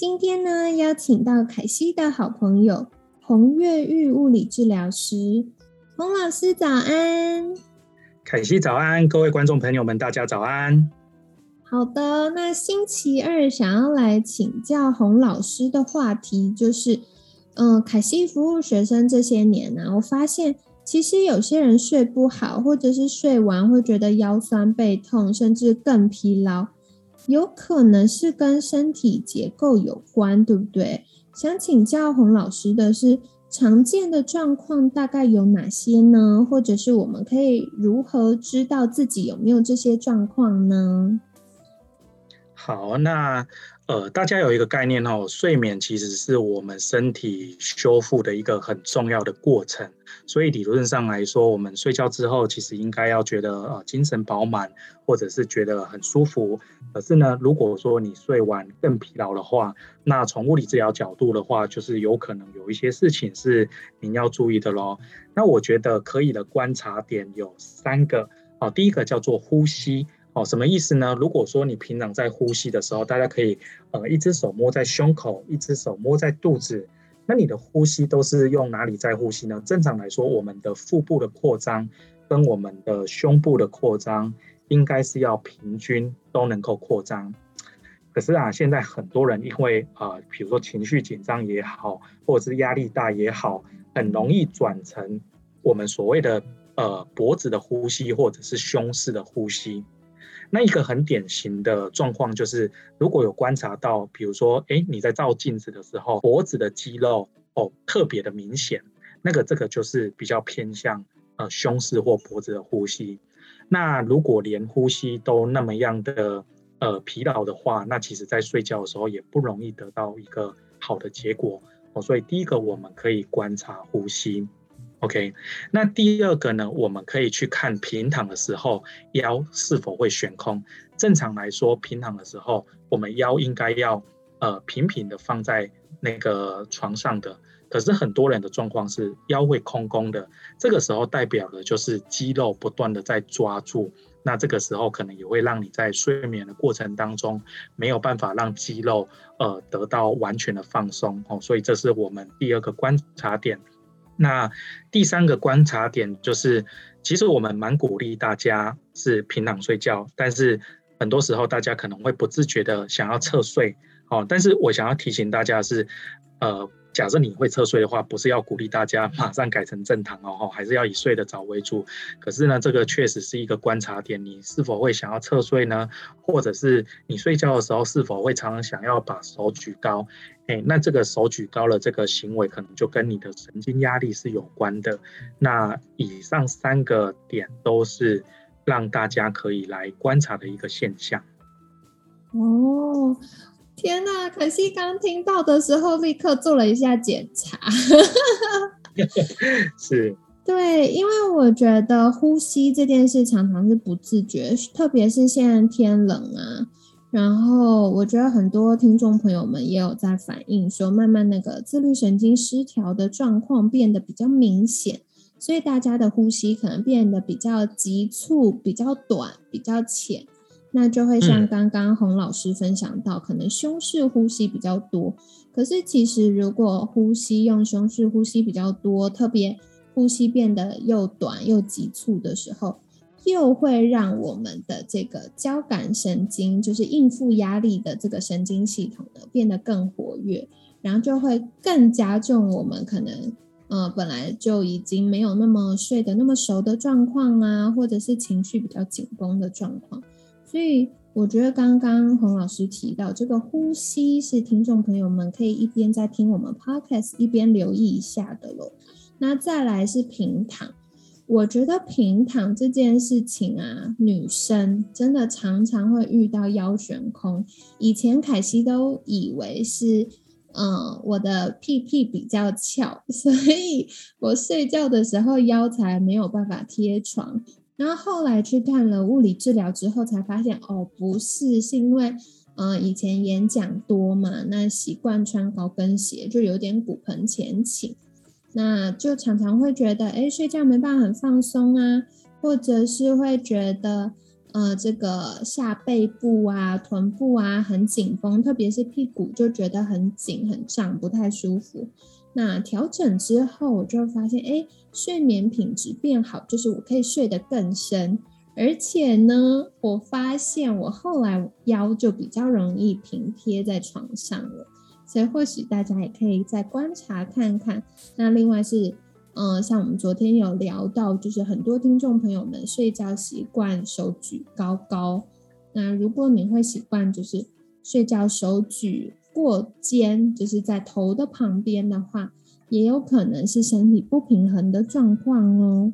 今天呢，邀请到凯西的好朋友洪月玉物理治疗师，洪老师早安。凯西早安，各位观众朋友们，大家早安。好的，那星期二想要来请教洪老师的话题就是，嗯，凯西服务学生这些年呢，我发现其实有些人睡不好，或者是睡完会觉得腰酸背痛，甚至更疲劳。有可能是跟身体结构有关，对不对？想请教洪老师的是，常见的状况大概有哪些呢？或者是我们可以如何知道自己有没有这些状况呢？好，那。呃，大家有一个概念哦，睡眠其实是我们身体修复的一个很重要的过程。所以理论上来说，我们睡觉之后，其实应该要觉得呃精神饱满，或者是觉得很舒服。可是呢，如果说你睡完更疲劳的话，那从物理治疗角度的话，就是有可能有一些事情是您要注意的咯。那我觉得可以的观察点有三个哦，第一个叫做呼吸。哦，什么意思呢？如果说你平常在呼吸的时候，大家可以呃一只手摸在胸口，一只手摸在肚子，那你的呼吸都是用哪里在呼吸呢？正常来说，我们的腹部的扩张跟我们的胸部的扩张应该是要平均都能够扩张。可是啊，现在很多人因为啊，比如说情绪紧张也好，或者是压力大也好，很容易转成我们所谓的呃脖子的呼吸，或者是胸式的呼吸。那一个很典型的状况就是，如果有观察到，比如说，哎，你在照镜子的时候，脖子的肌肉哦特别的明显，那个这个就是比较偏向呃胸式或脖子的呼吸。那如果连呼吸都那么样的呃疲劳的话，那其实在睡觉的时候也不容易得到一个好的结果哦。所以第一个我们可以观察呼吸。OK，那第二个呢？我们可以去看平躺的时候腰是否会悬空。正常来说，平躺的时候，我们腰应该要呃平平的放在那个床上的。可是很多人的状况是腰会空空的，这个时候代表的就是肌肉不断的在抓住。那这个时候可能也会让你在睡眠的过程当中没有办法让肌肉呃得到完全的放松哦。所以这是我们第二个观察点。那第三个观察点就是，其实我们蛮鼓励大家是平躺睡觉，但是很多时候大家可能会不自觉的想要侧睡，哦，但是我想要提醒大家是，呃。假设你会侧睡的话，不是要鼓励大家马上改成正躺哦，还是要以睡得早为主。可是呢，这个确实是一个观察点，你是否会想要侧睡呢？或者是你睡觉的时候是否会常常想要把手举高？哎，那这个手举高了这个行为，可能就跟你的神经压力是有关的。那以上三个点都是让大家可以来观察的一个现象。哦。天呐！可惜刚听到的时候，立刻做了一下检查。是，对，因为我觉得呼吸这件事常常是不自觉，特别是现在天冷啊。然后我觉得很多听众朋友们也有在反映说，慢慢那个自律神经失调的状况变得比较明显，所以大家的呼吸可能变得比较急促、比较短、比较浅。那就会像刚刚洪老师分享到，可能胸式呼吸比较多。可是其实如果呼吸用胸式呼吸比较多，特别呼吸变得又短又急促的时候，又会让我们的这个交感神经，就是应付压力的这个神经系统呢，变得更活跃，然后就会更加重我们可能呃本来就已经没有那么睡得那么熟的状况啊，或者是情绪比较紧绷的状况。所以我觉得刚刚洪老师提到这个呼吸是听众朋友们可以一边在听我们 podcast 一边留意一下的喽。那再来是平躺，我觉得平躺这件事情啊，女生真的常常会遇到腰悬空。以前凯西都以为是嗯，我的屁屁比较翘，所以我睡觉的时候腰才没有办法贴床。然后后来去看了物理治疗之后，才发现哦，不是，是因为呃以前演讲多嘛，那习惯穿高跟鞋，就有点骨盆前倾，那就常常会觉得哎睡觉没办法很放松啊，或者是会觉得。呃，这个下背部啊、臀部啊很紧绷，特别是屁股就觉得很紧、很胀，不太舒服。那调整之后，我就会发现，哎，睡眠品质变好，就是我可以睡得更深，而且呢，我发现我后来腰就比较容易平贴在床上了。所以或许大家也可以再观察看看。那另外是。嗯，像我们昨天有聊到，就是很多听众朋友们睡觉习惯手举高高。那如果你会习惯就是睡觉手举过肩，就是在头的旁边的话，也有可能是身体不平衡的状况哦。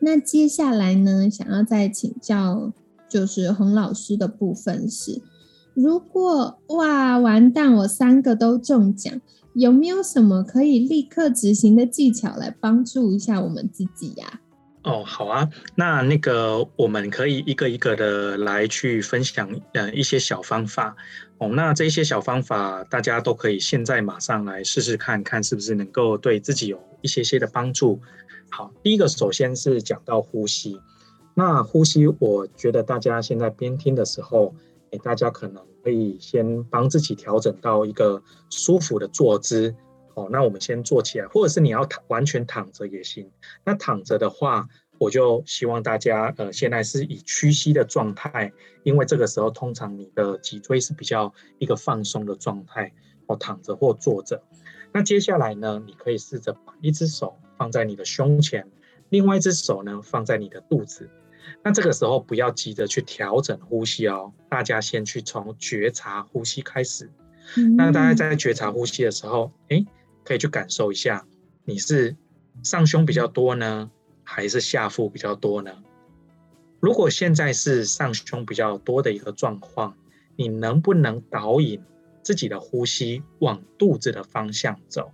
那接下来呢，想要再请教就是洪老师的部分是，如果哇完蛋，我三个都中奖。有没有什么可以立刻执行的技巧来帮助一下我们自己呀？哦，好啊，那那个我们可以一个一个的来去分享，呃，一些小方法哦。那这些小方法大家都可以现在马上来试试看看，是不是能够对自己有一些些的帮助。好，第一个首先是讲到呼吸，那呼吸，我觉得大家现在边听的时候。哎，大家可能可以先帮自己调整到一个舒服的坐姿，哦，那我们先坐起来，或者是你要躺完全躺着也行。那躺着的话，我就希望大家呃现在是以屈膝的状态，因为这个时候通常你的脊椎是比较一个放松的状态，哦，躺着或坐着。那接下来呢，你可以试着把一只手放在你的胸前，另外一只手呢放在你的肚子。那这个时候不要急着去调整呼吸哦，大家先去从觉察呼吸开始。那大家在觉察呼吸的时候，哎，可以去感受一下，你是上胸比较多呢，还是下腹比较多呢？如果现在是上胸比较多的一个状况，你能不能导引自己的呼吸往肚子的方向走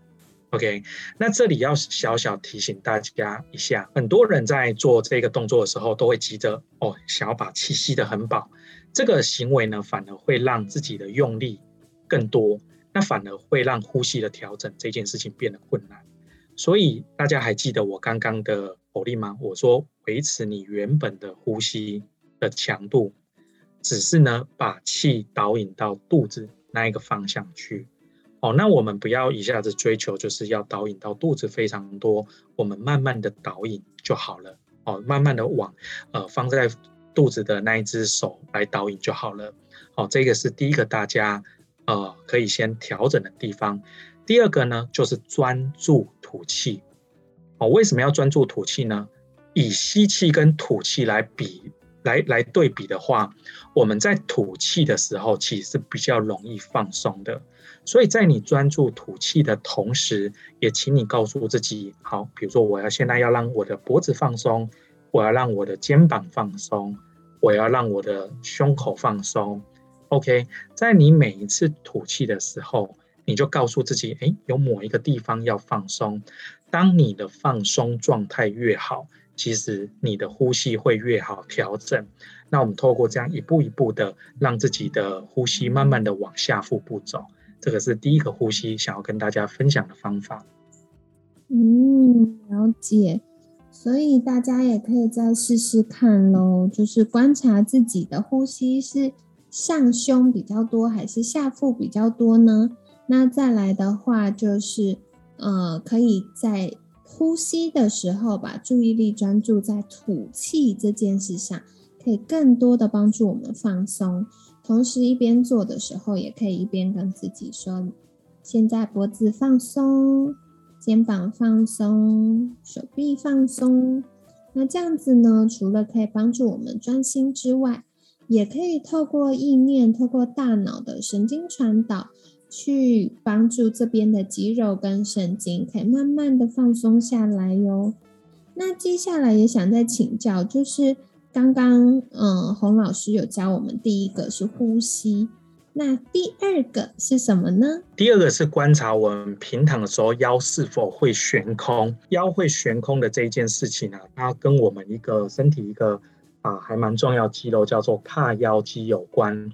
？OK，那这里要小小提醒大家一下，很多人在做这个动作的时候，都会急着哦，想要把气吸得很饱。这个行为呢，反而会让自己的用力更多，那反而会让呼吸的调整这件事情变得困难。所以大家还记得我刚刚的口令吗？我说维持你原本的呼吸的强度，只是呢，把气导引到肚子那一个方向去。哦，那我们不要一下子追求，就是要导引到肚子非常多，我们慢慢的导引就好了。哦，慢慢的往呃放在肚子的那一只手来导引就好了。哦，这个是第一个大家呃可以先调整的地方。第二个呢，就是专注吐气。哦，为什么要专注吐气呢？以吸气跟吐气来比。来来对比的话，我们在吐气的时候，其实是比较容易放松的。所以在你专注吐气的同时，也请你告诉自己，好，比如说我要现在要让我的脖子放松，我要让我的肩膀放松，我要让我的胸口放松。OK，在你每一次吐气的时候，你就告诉自己，哎，有某一个地方要放松。当你的放松状态越好。其实你的呼吸会越好调整。那我们透过这样一步一步的，让自己的呼吸慢慢的往下腹部走，这个是第一个呼吸想要跟大家分享的方法。嗯，了解。所以大家也可以再试试看喽，就是观察自己的呼吸是上胸比较多还是下腹比较多呢？那再来的话就是，呃，可以在。呼吸的时候，把注意力专注在吐气这件事上，可以更多的帮助我们放松。同时，一边做的时候，也可以一边跟自己说：现在脖子放松，肩膀放松，手臂放松。那这样子呢，除了可以帮助我们专心之外，也可以透过意念，透过大脑的神经传导。去帮助这边的肌肉跟神经可以慢慢的放松下来哟。那接下来也想再请教，就是刚刚嗯洪老师有教我们第一个是呼吸，那第二个是什么呢？第二个是观察我们平躺的时候腰是否会悬空。腰会悬空的这一件事情呢，它跟我们一个身体一个啊还蛮重要肌肉叫做髂腰肌有关。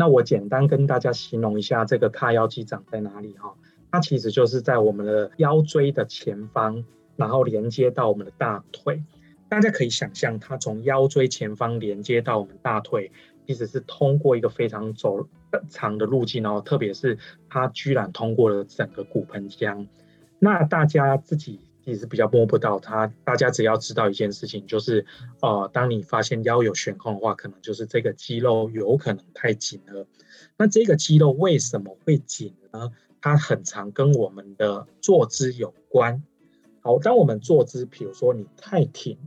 那我简单跟大家形容一下这个髂腰肌长在哪里哈？它其实就是在我们的腰椎的前方，然后连接到我们的大腿。大家可以想象，它从腰椎前方连接到我们大腿。其实是通过一个非常走长的路径哦，特别是它居然通过了整个骨盆腔。那大家自己其实比较摸不到它，大家只要知道一件事情，就是呃，当你发现腰有悬空的话，可能就是这个肌肉有可能太紧了。那这个肌肉为什么会紧呢？它很常跟我们的坐姿有关。好，当我们坐姿，比如说你太挺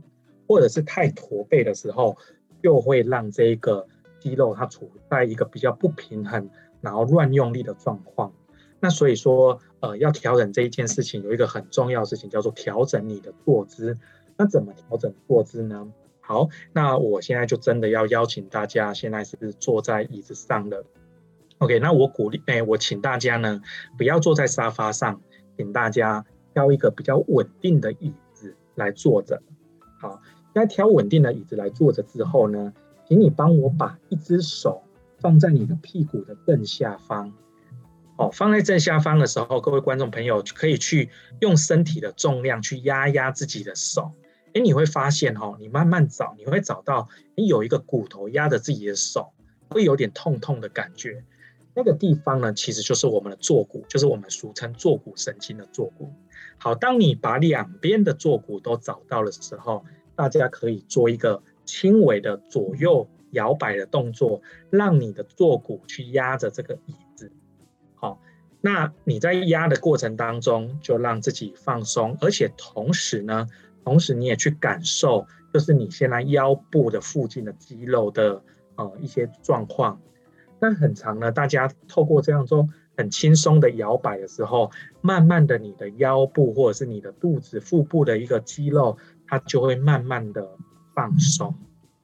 或者是太驼背的时候，就会让这个。肌肉它处在一个比较不平衡，然后乱用力的状况。那所以说，呃，要调整这一件事情，有一个很重要的事情叫做调整你的坐姿。那怎么调整坐姿呢？好，那我现在就真的要邀请大家，现在是坐在椅子上的。OK，那我鼓励，哎，我请大家呢，不要坐在沙发上，请大家挑一个比较稳定的椅子来坐着。好，在挑稳定的椅子来坐着之后呢？请你帮我把一只手放在你的屁股的正下方，哦，放在正下方的时候，各位观众朋友可以去用身体的重量去压压自己的手，哎，你会发现哦，你慢慢找，你会找到你有一个骨头压着自己的手，会有点痛痛的感觉，那个地方呢，其实就是我们的坐骨，就是我们俗称坐骨神经的坐骨。好，当你把两边的坐骨都找到的时候，大家可以做一个。轻微的左右摇摆的动作，让你的坐骨去压着这个椅。那你在压的过程当中，就让自己放松，而且同时呢，同时你也去感受，就是你现在腰部的附近的肌肉的呃一些状况。那很长呢，大家透过这样中很轻松的摇摆的时候，慢慢的你的腰部或者是你的肚子腹部的一个肌肉，它就会慢慢的。放松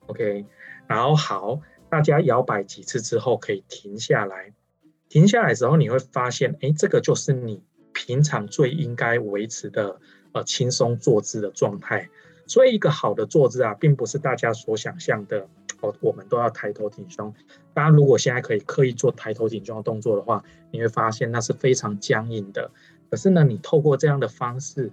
，OK，然后好，大家摇摆几次之后可以停下来。停下来的时候，你会发现，哎，这个就是你平常最应该维持的呃轻松坐姿的状态。所以，一个好的坐姿啊，并不是大家所想象的哦，我们都要抬头挺胸。大家如果现在可以刻意做抬头挺胸的动作的话，你会发现那是非常僵硬的。可是呢，你透过这样的方式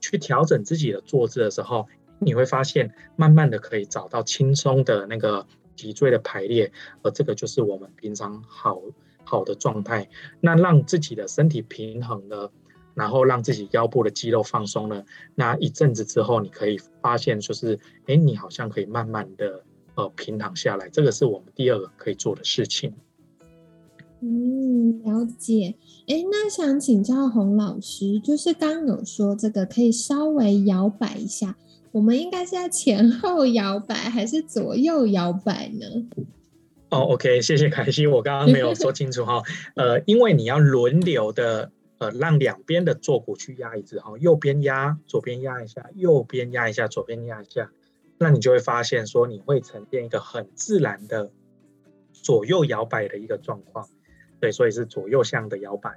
去调整自己的坐姿的时候，你会发现，慢慢的可以找到轻松的那个脊椎的排列，而这个就是我们平常好好的状态。那让自己的身体平衡了，然后让自己腰部的肌肉放松了，那一阵子之后，你可以发现，就是哎，你好像可以慢慢的呃平躺下来。这个是我们第二个可以做的事情。嗯，了解。哎，那想请教洪老师，就是刚有说这个可以稍微摇摆一下。我们应该是在前后摇摆还是左右摇摆呢？哦，OK，谢谢凯西，我刚刚没有说清楚哈。呃，因为你要轮流的呃，让两边的坐骨去压一次哈，右边压，左边压一下，右边压一下，左边压一下，那你就会发现说你会呈现一个很自然的左右摇摆的一个状况。对，所以是左右向的摇摆。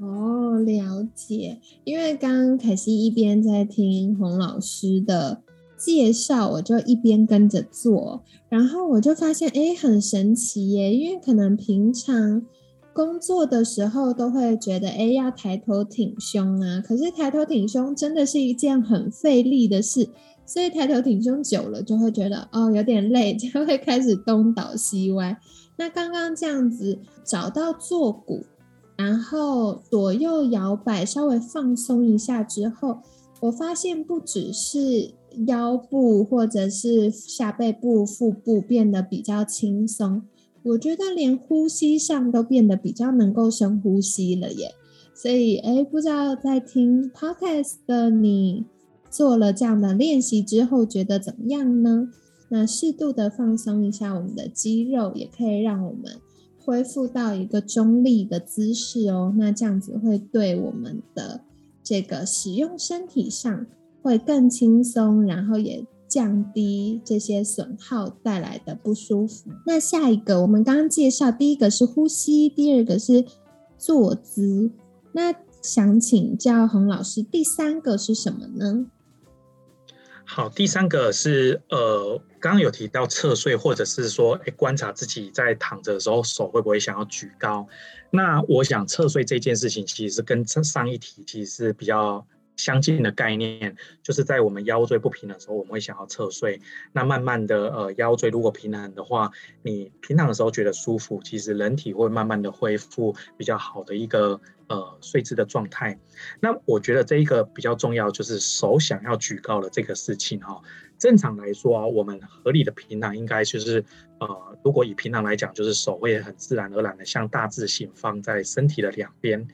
哦，了解。因为刚刚凯西一边在听洪老师的介绍，我就一边跟着做，然后我就发现，哎，很神奇耶！因为可能平常工作的时候都会觉得，哎，要抬头挺胸啊。可是抬头挺胸真的是一件很费力的事，所以抬头挺胸久了就会觉得，哦，有点累，就会开始东倒西歪。那刚刚这样子找到坐骨。然后左右摇摆，稍微放松一下之后，我发现不只是腰部或者是下背部、腹部变得比较轻松，我觉得连呼吸上都变得比较能够深呼吸了耶。所以，哎，不知道在听 podcast 的你做了这样的练习之后，觉得怎么样呢？那适度的放松一下我们的肌肉，也可以让我们。恢复到一个中立的姿势哦，那这样子会对我们的这个使用身体上会更轻松，然后也降低这些损耗带来的不舒服。那下一个，我们刚刚介绍，第一个是呼吸，第二个是坐姿。那想请教洪老师，第三个是什么呢？好，第三个是呃，刚刚有提到侧睡，或者是说，哎，观察自己在躺着的时候手会不会想要举高。那我想侧睡这件事情，其实跟上一题其实是比较。相近的概念，就是在我们腰椎不平的时候，我们会想要侧睡。那慢慢的，呃，腰椎如果平衡的话，你平躺的时候觉得舒服，其实人体会慢慢的恢复比较好的一个呃睡姿的状态。那我觉得这一个比较重要，就是手想要举高的这个事情哈。正常来说啊，我们合理的平躺应该就是呃，如果以平躺来讲，就是手会很自然而然的向大字形放在身体的两边。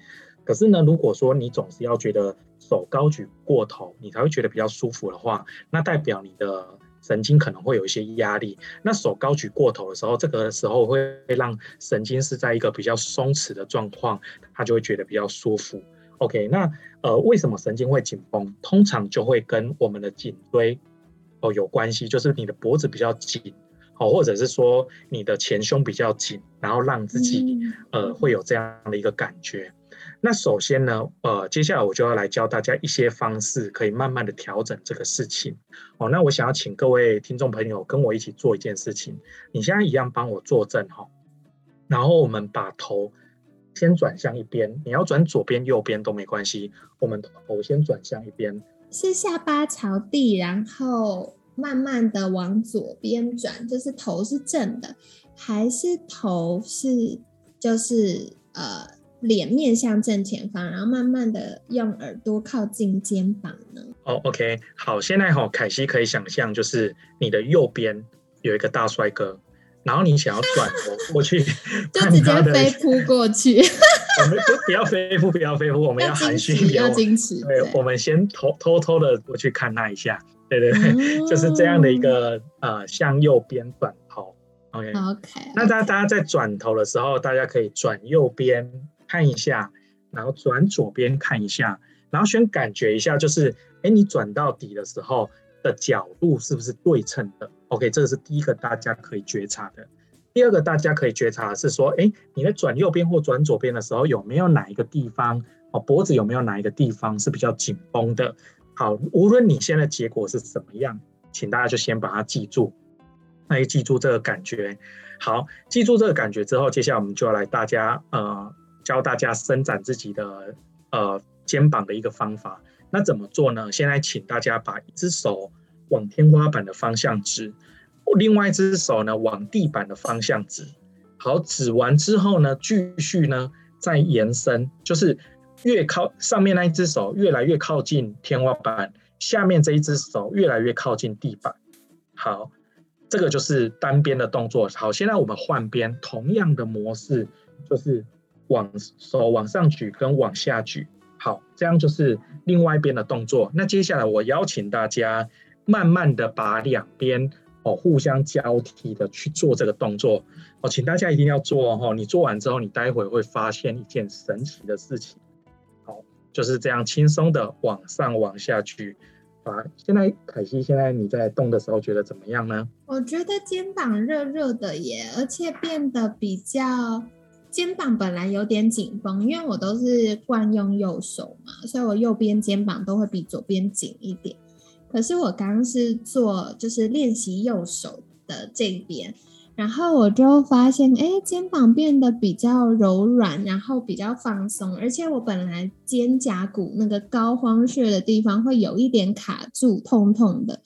可是呢，如果说你总是要觉得手高举过头，你才会觉得比较舒服的话，那代表你的神经可能会有一些压力。那手高举过头的时候，这个时候会让神经是在一个比较松弛的状况，它就会觉得比较舒服。OK，那呃，为什么神经会紧绷？通常就会跟我们的颈椎哦有关系，就是你的脖子比较紧，哦，或者是说你的前胸比较紧，然后让自己呃会有这样的一个感觉。那首先呢，呃，接下来我就要来教大家一些方式，可以慢慢的调整这个事情。哦，那我想要请各位听众朋友跟我一起做一件事情。你现在一样帮我坐正哈，然后我们把头先转向一边，你要转左边、右边都没关系。我们头先转向一边，是下巴朝地，然后慢慢的往左边转，就是头是正的，还是头是就是呃？脸面向正前方，然后慢慢的用耳朵靠近肩膀呢。哦，OK，好，现在哈，凯西可以想象，就是你的右边有一个大帅哥，然后你想要转头过去，就直接飞扑过去。我们不不要飞扑，不要飞扑，我们要含蓄一点，要矜持。对，我们先偷偷偷的过去看他一下，对对对，就是这样的一个呃，向右边转头。OK，OK。那大家大家在转头的时候，大家可以转右边。看一下，然后转左边看一下，然后先感觉一下，就是哎，你转到底的时候的角度是不是对称的？OK，这个是第一个大家可以觉察的。第二个大家可以觉察的是说，哎，你在转右边或转左边的时候，有没有哪一个地方哦，脖子有没有哪一个地方是比较紧绷的？好，无论你现在结果是怎么样，请大家就先把它记住，那就记住这个感觉。好，记住这个感觉之后，接下来我们就要来大家呃。教大家伸展自己的呃肩膀的一个方法，那怎么做呢？现在请大家把一只手往天花板的方向指，另外一只手呢往地板的方向指。好，指完之后呢，继续呢再延伸，就是越靠上面那一只手越来越靠近天花板，下面这一只手越来越靠近地板。好，这个就是单边的动作。好，现在我们换边，同样的模式就是。往手往上举跟往下举，好，这样就是另外一边的动作。那接下来我邀请大家慢慢的把两边哦互相交替的去做这个动作哦，请大家一定要做哦。你做完之后，你待会会发现一件神奇的事情。好，就是这样轻松的往上往下举。啊，现在凯西，现在你在动的时候觉得怎么样呢？我觉得肩膀热热的耶，而且变得比较。肩膀本来有点紧绷，因为我都是惯用右手嘛，所以我右边肩膀都会比左边紧一点。可是我刚刚是做就是练习右手的这边，然后我就发现，哎，肩膀变得比较柔软，然后比较放松，而且我本来肩胛骨那个膏肓穴的地方会有一点卡住，痛痛的。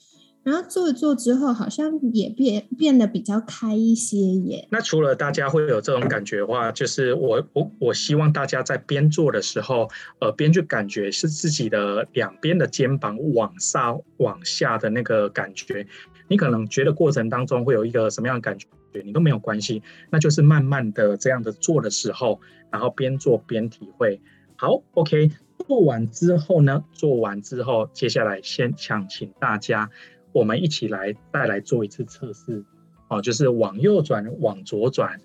然后做一做之后，好像也变变得比较开一些耶。那除了大家会有这种感觉的话，就是我我我希望大家在边做的时候，呃，边去感觉是自己的两边的肩膀往上往下的那个感觉。你可能觉得过程当中会有一个什么样的感觉，你都没有关系，那就是慢慢的这样的做的时候，然后边做边体会。好，OK，做完之后呢，做完之后，接下来先想请大家。我们一起来再来做一次测试，哦，就是往右转，往左转。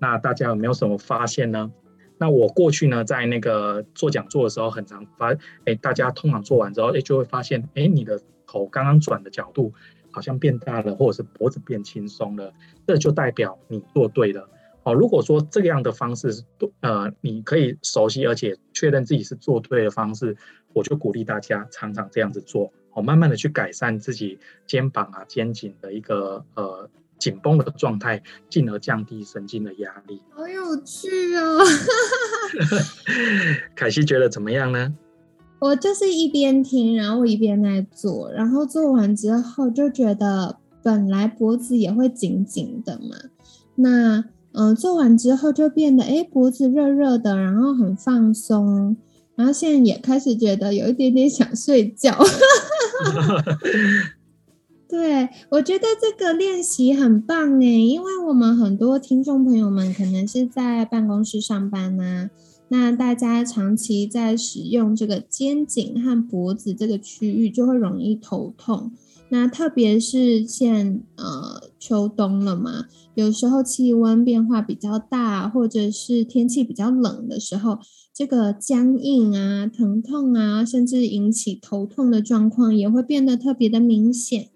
那大家有没有什么发现呢？那我过去呢，在那个做讲座的时候，很常发，哎，大家通常做完之后，哎，就会发现，哎，你的头刚刚转的角度好像变大了，或者是脖子变轻松了，这就代表你做对了。哦，如果说这样的方式是呃，你可以熟悉而且确认自己是做对的方式，我就鼓励大家常常这样子做，哦，慢慢的去改善自己肩膀啊、肩颈的一个呃紧绷的状态，进而降低神经的压力。好有趣哦！凯西觉得怎么样呢？我就是一边听，然后我一边在做，然后做完之后就觉得本来脖子也会紧紧的嘛，那。嗯，做完之后就变得哎，脖子热热的，然后很放松，然后现在也开始觉得有一点点想睡觉。对，我觉得这个练习很棒哎，因为我们很多听众朋友们可能是在办公室上班呐，那大家长期在使用这个肩颈和脖子这个区域，就会容易头痛。那特别是现呃秋冬了嘛，有时候气温变化比较大，或者是天气比较冷的时候，这个僵硬啊、疼痛啊，甚至引起头痛的状况也会变得特别的明显。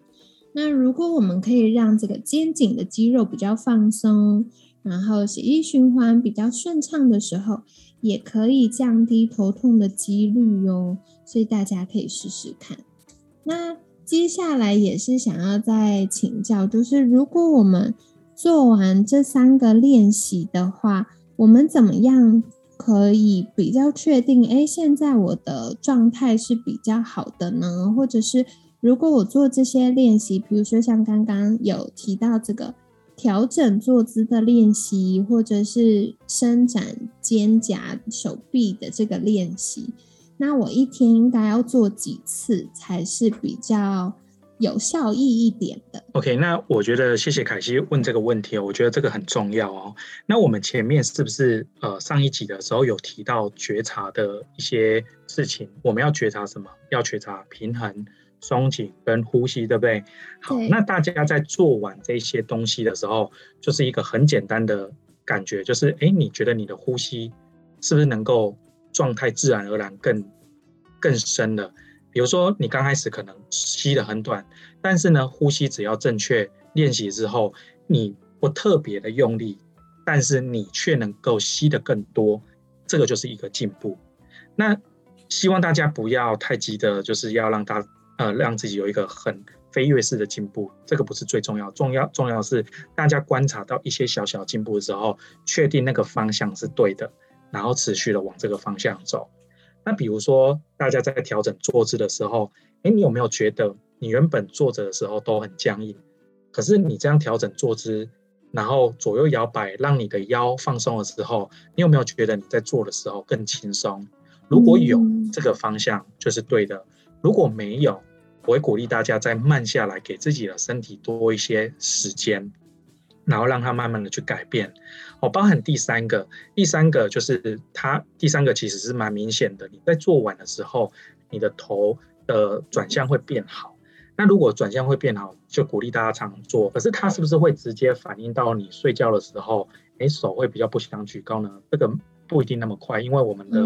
那如果我们可以让这个肩颈的肌肉比较放松，然后血液循环比较顺畅的时候，也可以降低头痛的几率哟。所以大家可以试试看。那。接下来也是想要再请教，就是如果我们做完这三个练习的话，我们怎么样可以比较确定？哎，现在我的状态是比较好的呢？或者是如果我做这些练习，比如说像刚刚有提到这个调整坐姿的练习，或者是伸展肩胛、手臂的这个练习。那我一天应该要做几次才是比较有效益一点的？OK，那我觉得谢谢凯西问这个问题，我觉得这个很重要哦。那我们前面是不是呃上一集的时候有提到觉察的一些事情？我们要觉察什么？要觉察平衡、松紧跟呼吸，对不对？好，那大家在做完这些东西的时候，就是一个很简单的感觉，就是哎，你觉得你的呼吸是不是能够？状态自然而然更更深了。比如说，你刚开始可能吸的很短，但是呢，呼吸只要正确练习之后，你不特别的用力，但是你却能够吸的更多，这个就是一个进步。那希望大家不要太急的，就是要让他呃让自己有一个很飞跃式的进步，这个不是最重要，重要重要是大家观察到一些小小进步的时候，确定那个方向是对的。然后持续的往这个方向走。那比如说，大家在调整坐姿的时候，哎，你有没有觉得你原本坐着的时候都很僵硬？可是你这样调整坐姿，然后左右摇摆，让你的腰放松的时候，你有没有觉得你在做的时候更轻松？如果有这个方向，就是对的；如果没有，我会鼓励大家再慢下来，给自己的身体多一些时间。然后让它慢慢的去改变，哦，包含第三个，第三个就是它，第三个其实是蛮明显的。你在做完的时候，你的头的转向会变好。那如果转向会变好，就鼓励大家常做。可是它是不是会直接反映到你睡觉的时候，哎，手会比较不想举高呢？这个不一定那么快，因为我们的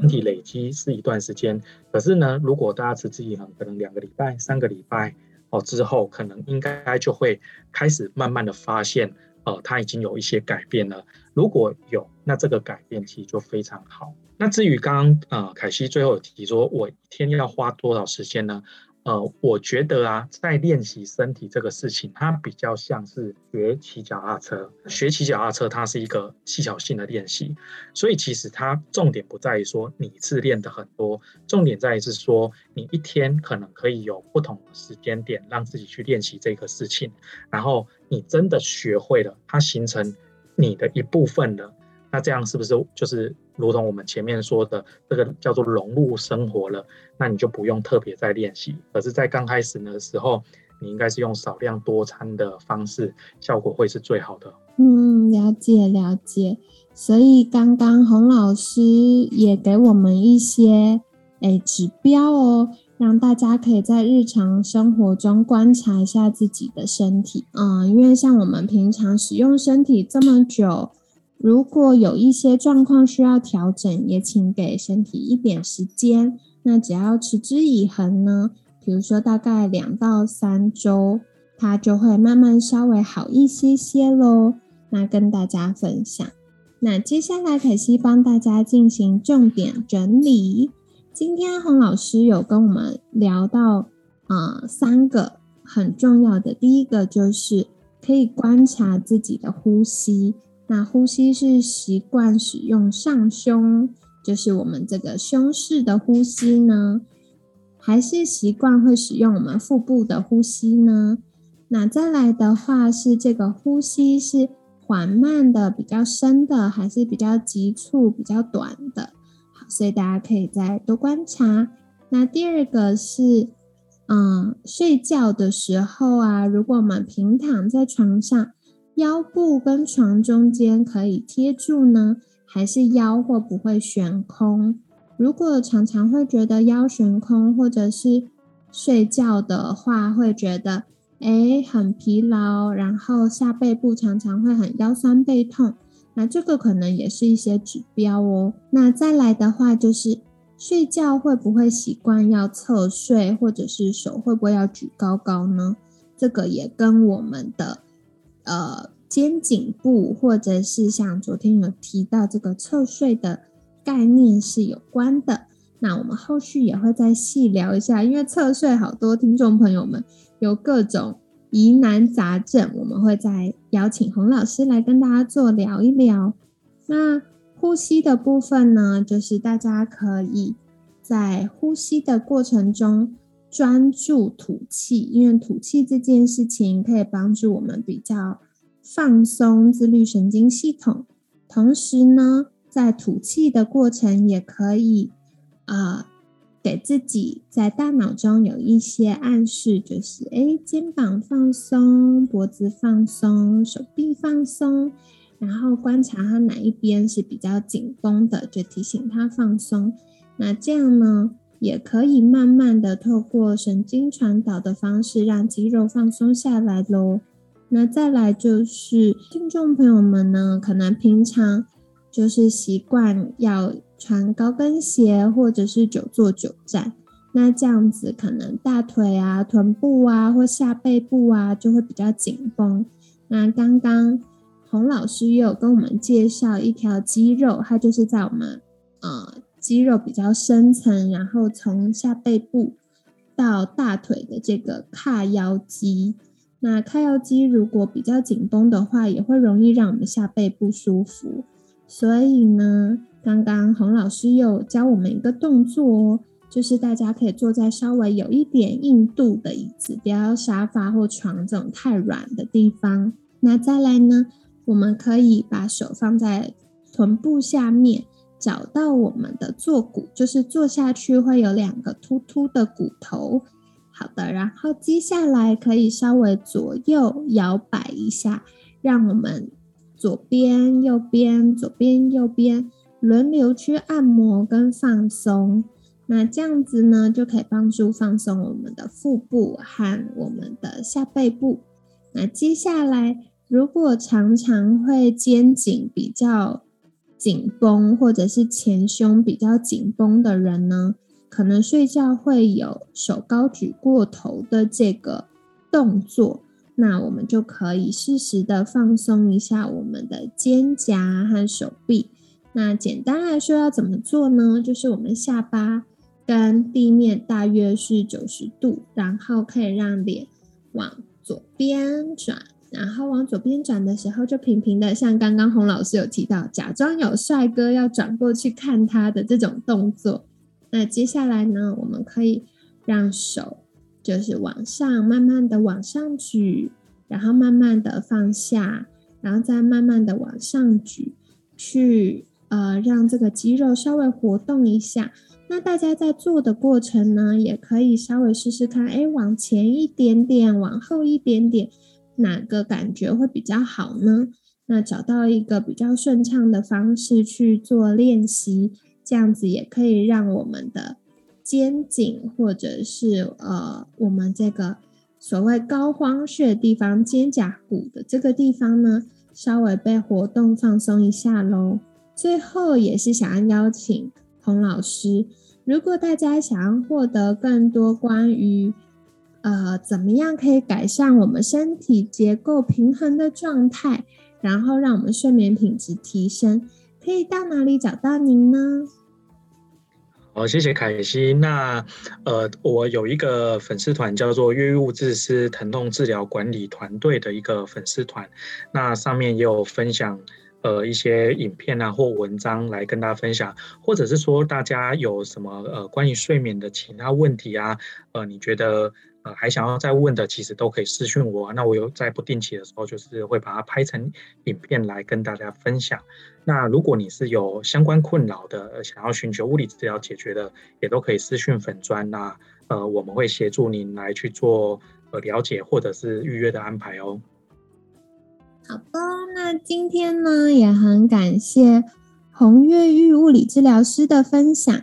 身体累积是一段时间。可是呢，如果大家持之以恒，可能两个礼拜、三个礼拜。哦，之后可能应该就会开始慢慢的发现，呃，他已经有一些改变了。如果有，那这个改变其实就非常好。那至于刚刚呃，凯西最后提说，我一天要花多少时间呢？呃，我觉得啊，在练习身体这个事情，它比较像是学骑脚踏车。学骑脚踏车，它是一个技巧性的练习，所以其实它重点不在于说你一次练的很多，重点在于是说你一天可能可以有不同的时间点让自己去练习这个事情，然后你真的学会了，它形成你的一部分了。那这样是不是就是如同我们前面说的这个叫做融入生活了？那你就不用特别再练习，可是，在刚开始的时候，你应该是用少量多餐的方式，效果会是最好的。嗯，了解了解。所以刚刚洪老师也给我们一些诶指标哦，让大家可以在日常生活中观察一下自己的身体。嗯，因为像我们平常使用身体这么久。如果有一些状况需要调整，也请给身体一点时间。那只要持之以恒呢，比如说大概两到三周，它就会慢慢稍微好一些些喽。那跟大家分享。那接下来凯西帮大家进行重点整理。今天洪老师有跟我们聊到啊三个很重要的，第一个就是可以观察自己的呼吸。那呼吸是习惯使用上胸，就是我们这个胸式的呼吸呢，还是习惯会使用我们腹部的呼吸呢？那再来的话是这个呼吸是缓慢的、比较深的，还是比较急促、比较短的？好，所以大家可以再多观察。那第二个是，嗯，睡觉的时候啊，如果我们平躺在床上。腰部跟床中间可以贴住呢，还是腰会不会悬空？如果常常会觉得腰悬空，或者是睡觉的话会觉得哎很疲劳，然后下背部常常会很腰酸背痛，那这个可能也是一些指标哦。那再来的话就是睡觉会不会习惯要侧睡，或者是手会不会要举高高呢？这个也跟我们的。呃，肩颈部或者是像昨天有提到这个侧睡的概念是有关的。那我们后续也会再细聊一下，因为侧睡好多听众朋友们有各种疑难杂症，我们会再邀请洪老师来跟大家做聊一聊。那呼吸的部分呢，就是大家可以在呼吸的过程中。专注吐气，因为吐气这件事情可以帮助我们比较放松自律神经系统。同时呢，在吐气的过程也可以啊，给自己在大脑中有一些暗示，就是哎，肩膀放松，脖子放松，手臂放松，然后观察它哪一边是比较紧绷的，就提醒它放松。那这样呢？也可以慢慢的透过神经传导的方式，让肌肉放松下来喽。那再来就是听众朋友们呢，可能平常就是习惯要穿高跟鞋或者是久坐久站，那这样子可能大腿啊、臀部啊或下背部啊就会比较紧绷。那刚刚洪老师也有跟我们介绍一条肌肉，它就是在我们呃。肌肉比较深层，然后从下背部到大腿的这个髂腰肌，那髂腰肌如果比较紧绷的话，也会容易让我们下背不舒服。所以呢，刚刚洪老师有教我们一个动作哦，就是大家可以坐在稍微有一点硬度的椅子，不要沙发或床这种太软的地方。那再来呢，我们可以把手放在臀部下面。找到我们的坐骨，就是坐下去会有两个突突的骨头。好的，然后接下来可以稍微左右摇摆一下，让我们左边、右边、左边、右边轮流去按摩跟放松。那这样子呢，就可以帮助放松我们的腹部和我们的下背部。那接下来，如果常常会肩颈比较，紧绷或者是前胸比较紧绷的人呢，可能睡觉会有手高举过头的这个动作，那我们就可以适时的放松一下我们的肩胛和手臂。那简单来说要怎么做呢？就是我们下巴跟地面大约是九十度，然后可以让脸往左边转。然后往左边转的时候，就平平的，像刚刚洪老师有提到，假装有帅哥要转过去看他的这种动作。那接下来呢，我们可以让手就是往上，慢慢的往上举，然后慢慢的放下，然后再慢慢的往上举，去呃让这个肌肉稍微活动一下。那大家在做的过程呢，也可以稍微试试看，哎，往前一点点，往后一点点。哪个感觉会比较好呢？那找到一个比较顺畅的方式去做练习，这样子也可以让我们的肩颈或者是呃我们这个所谓高荒穴地方肩胛骨的这个地方呢，稍微被活动放松一下喽。最后也是想要邀请洪老师，如果大家想要获得更多关于呃怎么样可以改善我们身体结构平衡的状态，然后让我们睡眠品质提升，可以到哪里找到您呢？好，谢谢凯西。那呃，我有一个粉丝团叫做“越狱物质师疼痛治疗管理团队”的一个粉丝团，那上面也有分享呃一些影片啊或文章来跟大家分享，或者是说大家有什么呃关于睡眠的其他问题啊，呃，你觉得？呃，还想要再问的，其实都可以私讯我。那我有在不定期的时候，就是会把它拍成影片来跟大家分享。那如果你是有相关困扰的，想要寻求物理治疗解决的，也都可以私讯粉砖。那呃，我们会协助您来去做呃了解或者是预约的安排哦。好的，那今天呢，也很感谢红月玉物理治疗师的分享。